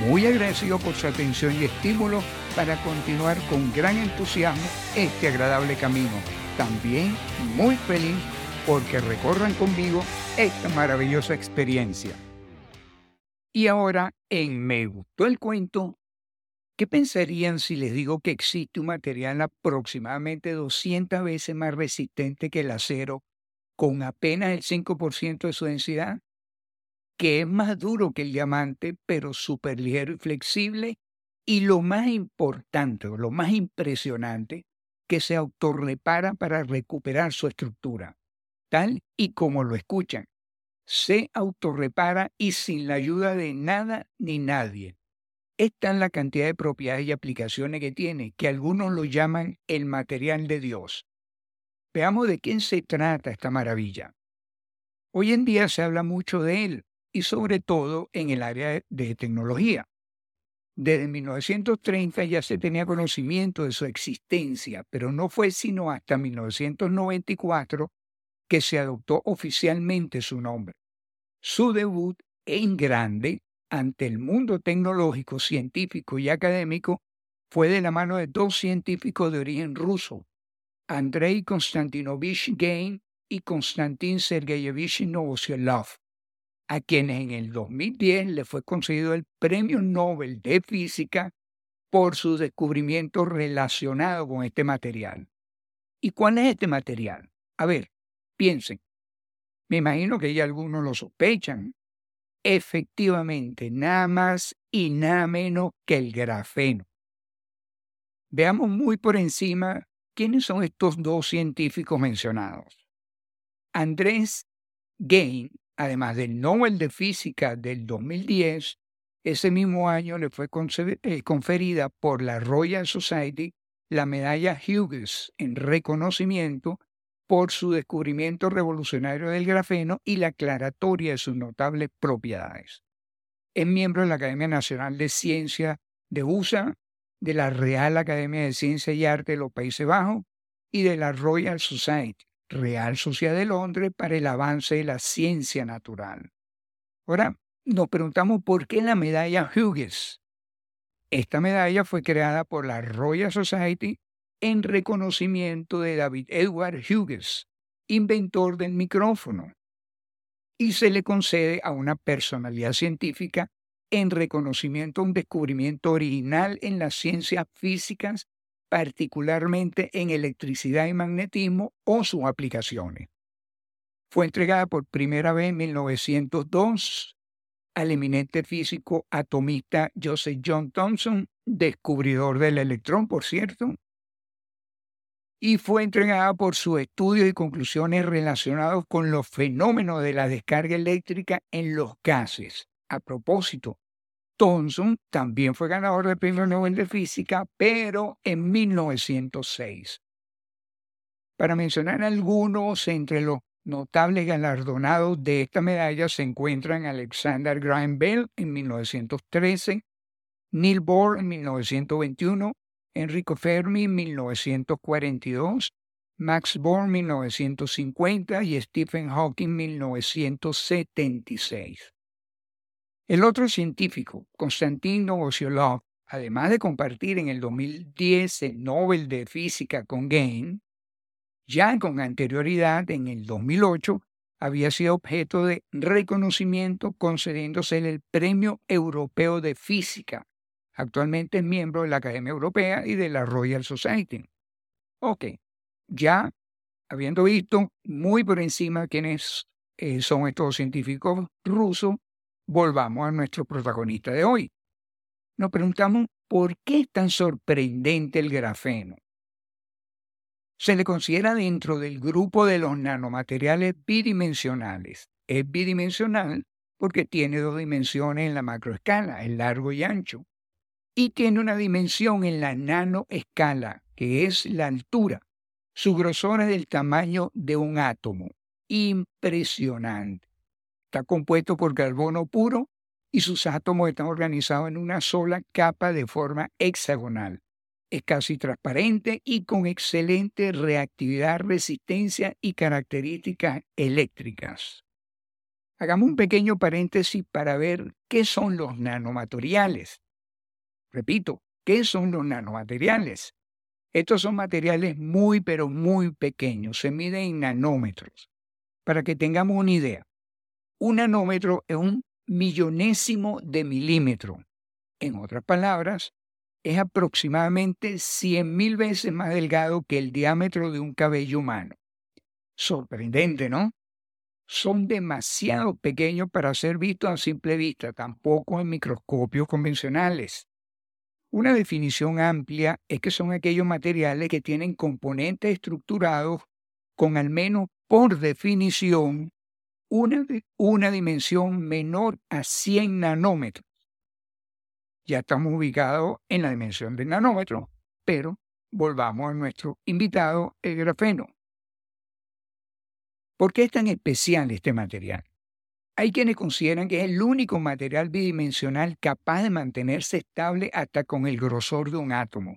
muy agradecido por su atención y estímulo para continuar con gran entusiasmo este agradable camino. También muy feliz porque recorran conmigo esta maravillosa experiencia. Y ahora, en Me gustó el cuento, ¿qué pensarían si les digo que existe un material aproximadamente 200 veces más resistente que el acero, con apenas el 5% de su densidad? Que es más duro que el diamante, pero súper ligero y flexible. Y lo más importante, lo más impresionante, que se autorrepara para recuperar su estructura, tal y como lo escuchan. Se autorrepara y sin la ayuda de nada ni nadie. Esta es la cantidad de propiedades y aplicaciones que tiene, que algunos lo llaman el material de Dios. Veamos de quién se trata esta maravilla. Hoy en día se habla mucho de él, y sobre todo en el área de tecnología. Desde 1930 ya se tenía conocimiento de su existencia, pero no fue sino hasta 1994 que se adoptó oficialmente su nombre. Su debut en grande ante el mundo tecnológico, científico y académico fue de la mano de dos científicos de origen ruso, Andrei Konstantinovich Gain y Konstantin Sergeyevich Novoseliov a quienes en el 2010 le fue concedido el Premio Nobel de Física por su descubrimiento relacionado con este material. ¿Y cuál es este material? A ver, piensen. Me imagino que ya algunos lo sospechan. Efectivamente, nada más y nada menos que el grafeno. Veamos muy por encima quiénes son estos dos científicos mencionados. Andrés Gain además del Nobel de Física del 2010, ese mismo año le fue eh, conferida por la Royal Society la medalla Hughes en reconocimiento por su descubrimiento revolucionario del grafeno y la aclaratoria de sus notables propiedades. Es miembro de la Academia Nacional de Ciencia de USA, de la Real Academia de Ciencia y Arte de los Países Bajos y de la Royal Society. Real Sociedad de Londres para el avance de la ciencia natural. Ahora, nos preguntamos por qué la medalla Hughes. Esta medalla fue creada por la Royal Society en reconocimiento de David Edward Hughes, inventor del micrófono, y se le concede a una personalidad científica en reconocimiento a un descubrimiento original en las ciencias físicas particularmente en electricidad y magnetismo o sus aplicaciones. Fue entregada por primera vez en 1902 al eminente físico atomista Joseph John Thomson, descubridor del electrón, por cierto, y fue entregada por sus estudios y conclusiones relacionados con los fenómenos de la descarga eléctrica en los gases. A propósito, Thomson también fue ganador del Premio Nobel de Física, pero en 1906. Para mencionar algunos, entre los notables galardonados de esta medalla se encuentran Alexander Graham Bell en 1913, Neil Bohr en 1921, Enrico Fermi en 1942, Max en 1950 y Stephen Hawking en 1976. El otro científico, Konstantin Novoseliov, además de compartir en el 2010 el Nobel de Física con Gain, ya con anterioridad, en el 2008, había sido objeto de reconocimiento concediéndose el Premio Europeo de Física. Actualmente es miembro de la Academia Europea y de la Royal Society. Ok, ya habiendo visto muy por encima quiénes eh, son estos científicos rusos, volvamos a nuestro protagonista de hoy. Nos preguntamos por qué es tan sorprendente el grafeno. Se le considera dentro del grupo de los nanomateriales bidimensionales. Es bidimensional porque tiene dos dimensiones en la macroescala, el largo y ancho. y tiene una dimensión en la nanoescala, que es la altura. Su grosor es del tamaño de un átomo. Impresionante. Está compuesto por carbono puro y sus átomos están organizados en una sola capa de forma hexagonal. Es casi transparente y con excelente reactividad, resistencia y características eléctricas. Hagamos un pequeño paréntesis para ver qué son los nanomateriales. Repito, ¿qué son los nanomateriales? Estos son materiales muy, pero muy pequeños, se miden en nanómetros. Para que tengamos una idea, un nanómetro es un millonésimo de milímetro. En otras palabras, es aproximadamente 100.000 veces más delgado que el diámetro de un cabello humano. Sorprendente, ¿no? Son demasiado pequeños para ser vistos a simple vista, tampoco en microscopios convencionales. Una definición amplia es que son aquellos materiales que tienen componentes estructurados con al menos por definición una, una dimensión menor a 100 nanómetros. Ya estamos ubicados en la dimensión del nanómetro, pero volvamos a nuestro invitado, el grafeno. ¿Por qué es tan especial este material? Hay quienes consideran que es el único material bidimensional capaz de mantenerse estable hasta con el grosor de un átomo.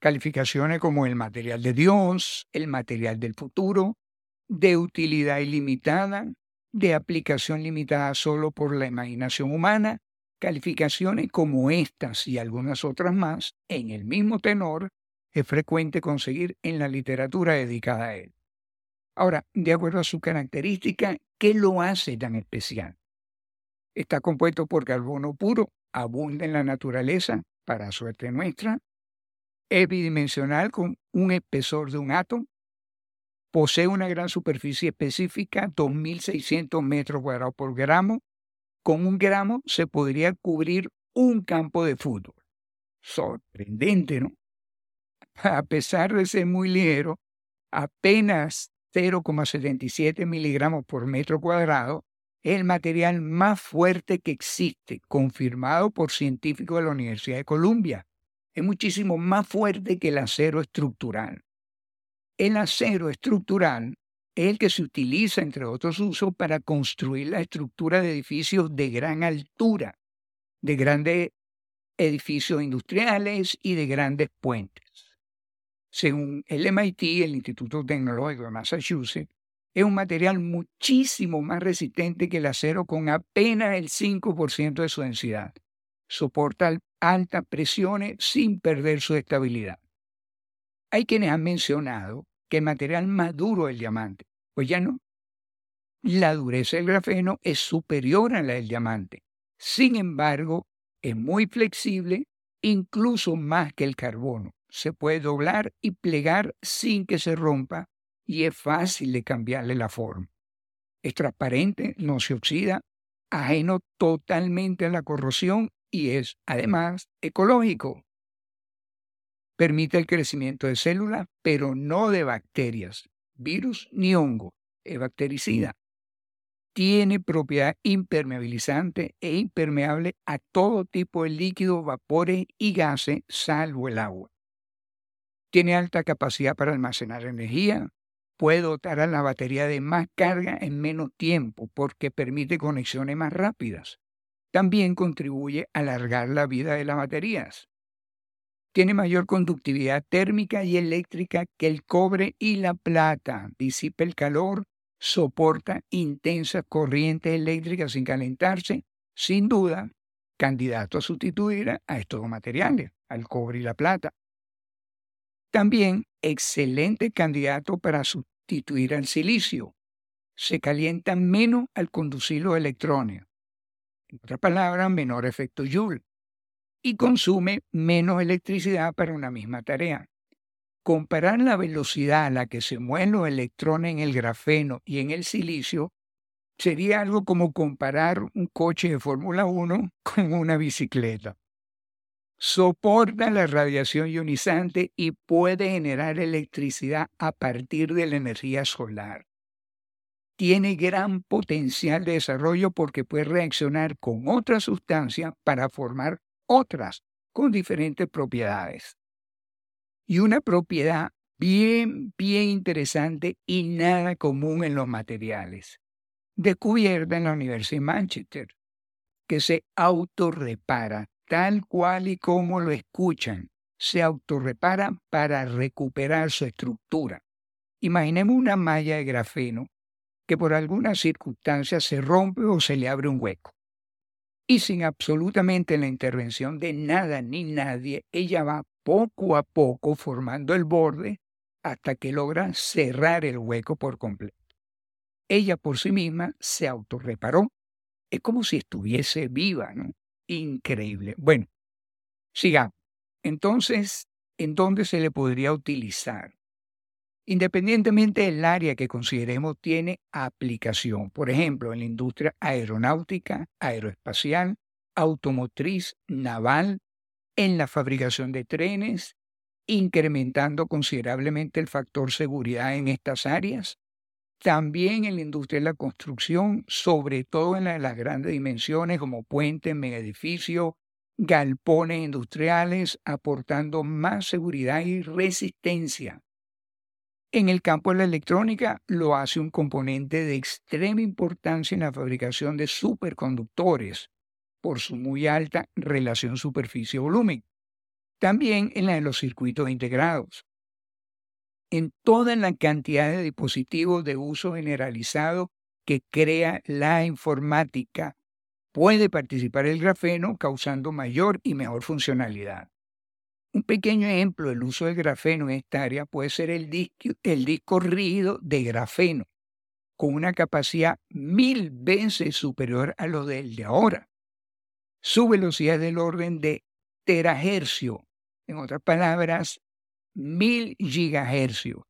Calificaciones como el material de Dios, el material del futuro, de utilidad ilimitada, de aplicación limitada solo por la imaginación humana, calificaciones como estas y algunas otras más, en el mismo tenor, es frecuente conseguir en la literatura dedicada a él. Ahora, de acuerdo a su característica, ¿qué lo hace tan especial? Está compuesto por carbono puro, abunda en la naturaleza, para suerte nuestra, es bidimensional con un espesor de un átomo, Posee una gran superficie específica, 2.600 metros cuadrados por gramo. Con un gramo se podría cubrir un campo de fútbol. Sorprendente, ¿no? A pesar de ser muy ligero, apenas 0,77 miligramos por metro cuadrado, es el material más fuerte que existe, confirmado por científicos de la Universidad de Columbia. Es muchísimo más fuerte que el acero estructural. El acero estructural es el que se utiliza, entre otros usos, para construir la estructura de edificios de gran altura, de grandes edificios industriales y de grandes puentes. Según el MIT, el Instituto Tecnológico de Massachusetts, es un material muchísimo más resistente que el acero con apenas el 5% de su densidad. Soporta altas presiones sin perder su estabilidad. Hay quienes han mencionado que el material más duro es el diamante. Pues ya no. La dureza del grafeno es superior a la del diamante. Sin embargo, es muy flexible, incluso más que el carbono. Se puede doblar y plegar sin que se rompa y es fácil de cambiarle la forma. Es transparente, no se oxida, ajeno totalmente a la corrosión y es, además, ecológico. Permite el crecimiento de células, pero no de bacterias, virus ni hongo. Es bactericida. Tiene propiedad impermeabilizante e impermeable a todo tipo de líquidos, vapores y gases, salvo el agua. Tiene alta capacidad para almacenar energía. Puede dotar a la batería de más carga en menos tiempo porque permite conexiones más rápidas. También contribuye a alargar la vida de las baterías tiene mayor conductividad térmica y eléctrica que el cobre y la plata. Disipa el calor, soporta intensas corrientes eléctricas sin calentarse. Sin duda, candidato a sustituir a estos materiales, al cobre y la plata. También excelente candidato para sustituir al silicio. Se calienta menos al conducir los electrones. En otras palabras, menor efecto Joule y consume menos electricidad para una misma tarea. Comparar la velocidad a la que se mueven los electrones en el grafeno y en el silicio sería algo como comparar un coche de Fórmula 1 con una bicicleta. Soporta la radiación ionizante y puede generar electricidad a partir de la energía solar. Tiene gran potencial de desarrollo porque puede reaccionar con otra sustancia para formar otras con diferentes propiedades. Y una propiedad bien, bien interesante y nada común en los materiales, descubierta en la Universidad de Manchester, que se autorrepara tal cual y como lo escuchan, se autorrepara para recuperar su estructura. Imaginemos una malla de grafeno que por alguna circunstancia se rompe o se le abre un hueco. Y sin absolutamente la intervención de nada ni nadie, ella va poco a poco formando el borde hasta que logra cerrar el hueco por completo. Ella por sí misma se autorreparó. Es como si estuviese viva, ¿no? Increíble. Bueno, sigamos. Entonces, ¿en dónde se le podría utilizar? Independientemente del área que consideremos, tiene aplicación. Por ejemplo, en la industria aeronáutica, aeroespacial, automotriz, naval, en la fabricación de trenes, incrementando considerablemente el factor seguridad en estas áreas. También en la industria de la construcción, sobre todo en las grandes dimensiones como puentes, edificios, galpones industriales, aportando más seguridad y resistencia en el campo de la electrónica lo hace un componente de extrema importancia en la fabricación de superconductores por su muy alta relación superficie-volumen. También en la de los circuitos integrados. En toda la cantidad de dispositivos de uso generalizado que crea la informática, puede participar el grafeno causando mayor y mejor funcionalidad. Un pequeño ejemplo del uso del grafeno en esta área puede ser el disco, el disco rígido de grafeno, con una capacidad mil veces superior a lo del de ahora. Su velocidad es del orden de terahercio, en otras palabras, mil gigahercios.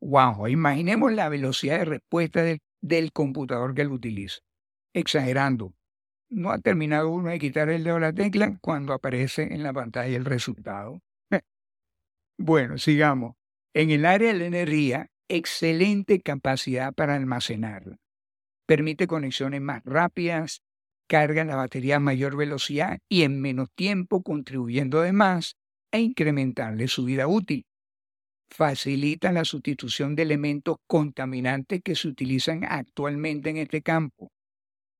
Wow, imaginemos la velocidad de respuesta del, del computador que lo utiliza. Exagerando, no ha terminado uno de quitar el dedo a la tecla cuando aparece en la pantalla el resultado. bueno, sigamos. En el área de la energía, excelente capacidad para almacenarla. Permite conexiones más rápidas, carga la batería a mayor velocidad y en menos tiempo, contribuyendo además a incrementarle su vida útil. Facilita la sustitución de elementos contaminantes que se utilizan actualmente en este campo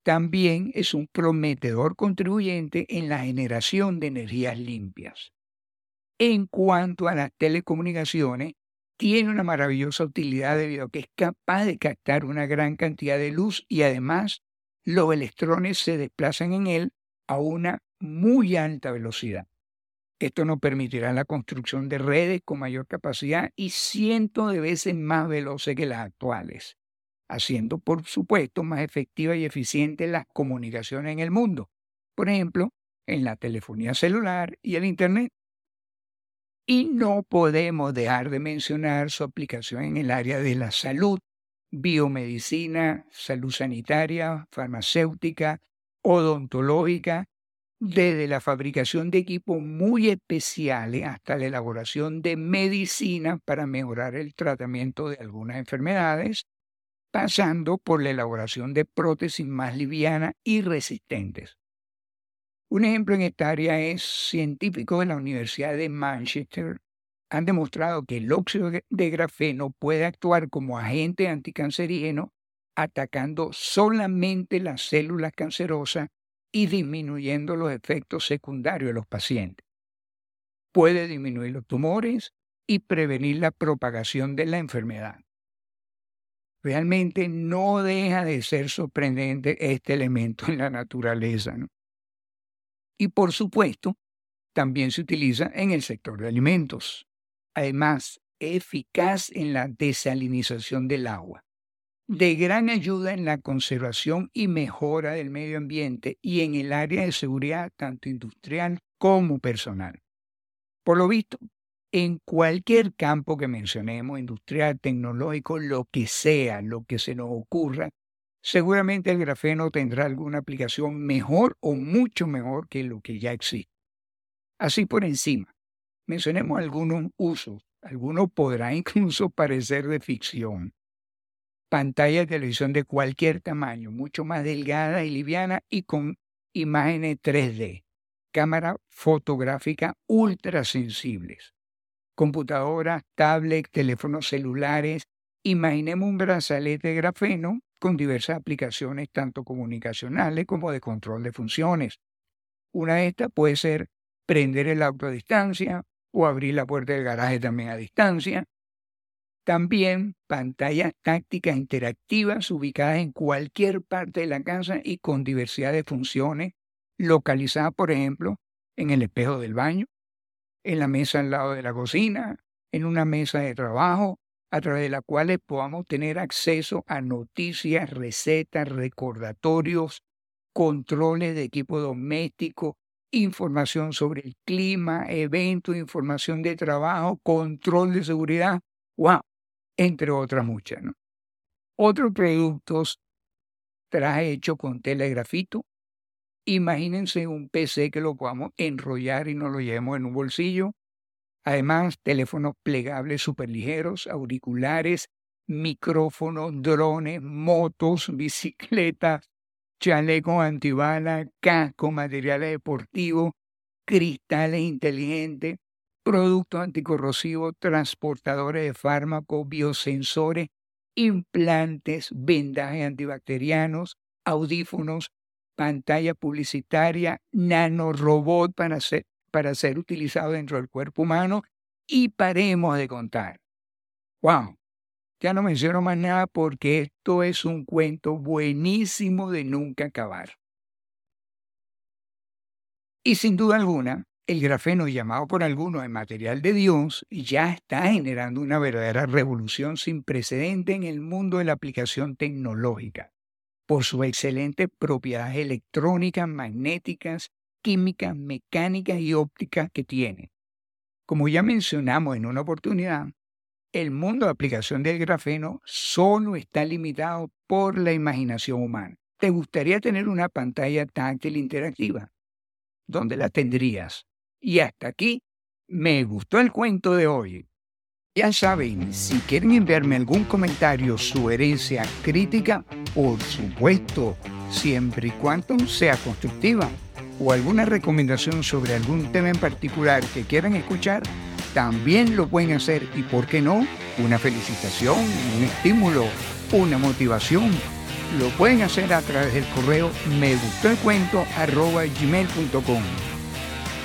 también es un prometedor contribuyente en la generación de energías limpias. En cuanto a las telecomunicaciones, tiene una maravillosa utilidad debido a que es capaz de captar una gran cantidad de luz y además los electrones se desplazan en él a una muy alta velocidad. Esto nos permitirá la construcción de redes con mayor capacidad y cientos de veces más veloces que las actuales haciendo, por supuesto, más efectiva y eficiente las comunicaciones en el mundo, por ejemplo, en la telefonía celular y el Internet. Y no podemos dejar de mencionar su aplicación en el área de la salud, biomedicina, salud sanitaria, farmacéutica, odontológica, desde la fabricación de equipos muy especiales hasta la elaboración de medicina para mejorar el tratamiento de algunas enfermedades, pasando por la elaboración de prótesis más livianas y resistentes. Un ejemplo en esta área es científicos de la Universidad de Manchester han demostrado que el óxido de grafeno puede actuar como agente anticancerígeno atacando solamente las células cancerosas y disminuyendo los efectos secundarios de los pacientes. Puede disminuir los tumores y prevenir la propagación de la enfermedad. Realmente no deja de ser sorprendente este elemento en la naturaleza. Y por supuesto, también se utiliza en el sector de alimentos. Además, eficaz en la desalinización del agua, de gran ayuda en la conservación y mejora del medio ambiente y en el área de seguridad tanto industrial como personal. Por lo visto, en cualquier campo que mencionemos, industrial, tecnológico, lo que sea, lo que se nos ocurra, seguramente el grafeno tendrá alguna aplicación mejor o mucho mejor que lo que ya existe. Así por encima, mencionemos algunos usos. Algunos podrán incluso parecer de ficción. Pantalla de televisión de cualquier tamaño, mucho más delgada y liviana y con imágenes 3D cámara fotográfica ultra sensibles. Computadoras, tablets, teléfonos celulares. Imaginemos un brazalete de grafeno con diversas aplicaciones tanto comunicacionales como de control de funciones. Una de estas puede ser prender el auto a distancia o abrir la puerta del garaje también a distancia. También pantallas tácticas interactivas ubicadas en cualquier parte de la casa y con diversidad de funciones, localizadas, por ejemplo, en el espejo del baño, en la mesa al lado de la cocina, en una mesa de trabajo, a través de la cual podamos tener acceso a noticias, recetas, recordatorios, controles de equipo doméstico, información sobre el clima, eventos, información de trabajo, control de seguridad, wow, entre otras muchas. Otros productos traje hecho con tela grafito. Imagínense un PC que lo podamos enrollar y nos lo llevemos en un bolsillo. Además, teléfonos plegables superligeros, auriculares, micrófonos, drones, motos, bicicletas, chalecos antibalas, casco, materiales deportivos, cristales inteligentes, productos anticorrosivos, transportadores de fármacos, biosensores, implantes, vendajes antibacterianos, audífonos, pantalla publicitaria, nanorobot para ser, para ser utilizado dentro del cuerpo humano y paremos de contar. ¡Wow! Ya no menciono más nada porque esto es un cuento buenísimo de nunca acabar. Y sin duda alguna, el grafeno llamado por algunos el material de Dios ya está generando una verdadera revolución sin precedente en el mundo de la aplicación tecnológica, por sus excelentes propiedades electrónicas, magnéticas, químicas, mecánicas y ópticas que tiene. Como ya mencionamos en una oportunidad, el mundo de aplicación del grafeno solo está limitado por la imaginación humana. ¿Te gustaría tener una pantalla táctil interactiva? ¿Dónde la tendrías? Y hasta aquí me gustó el cuento de hoy. Ya saben, si quieren enviarme algún comentario, sugerencia, crítica, por supuesto, siempre y cuando sea constructiva, o alguna recomendación sobre algún tema en particular que quieran escuchar, también lo pueden hacer y, ¿por qué no? Una felicitación, un estímulo, una motivación. Lo pueden hacer a través del correo me gustó el cuento arroba gmail.com.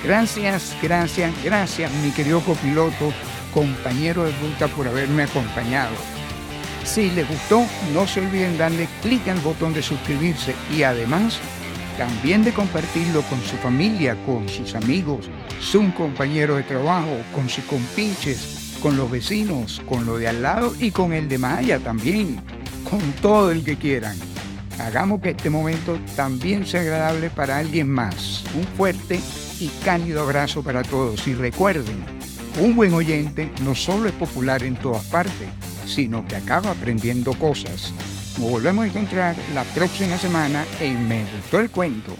Gracias, gracias, gracias, mi querido copiloto, compañero de ruta, por haberme acompañado. Si les gustó, no se olviden darle clic al botón de suscribirse y además también de compartirlo con su familia, con sus amigos, su compañero de trabajo, con sus compinches, con los vecinos, con lo de al lado y con el de Maya también, con todo el que quieran. Hagamos que este momento también sea agradable para alguien más. Un fuerte y cálido abrazo para todos y recuerden, un buen oyente no solo es popular en todas partes, sino que acaba aprendiendo cosas. Nos volvemos a encontrar la próxima semana en Me Gustó el Cuento.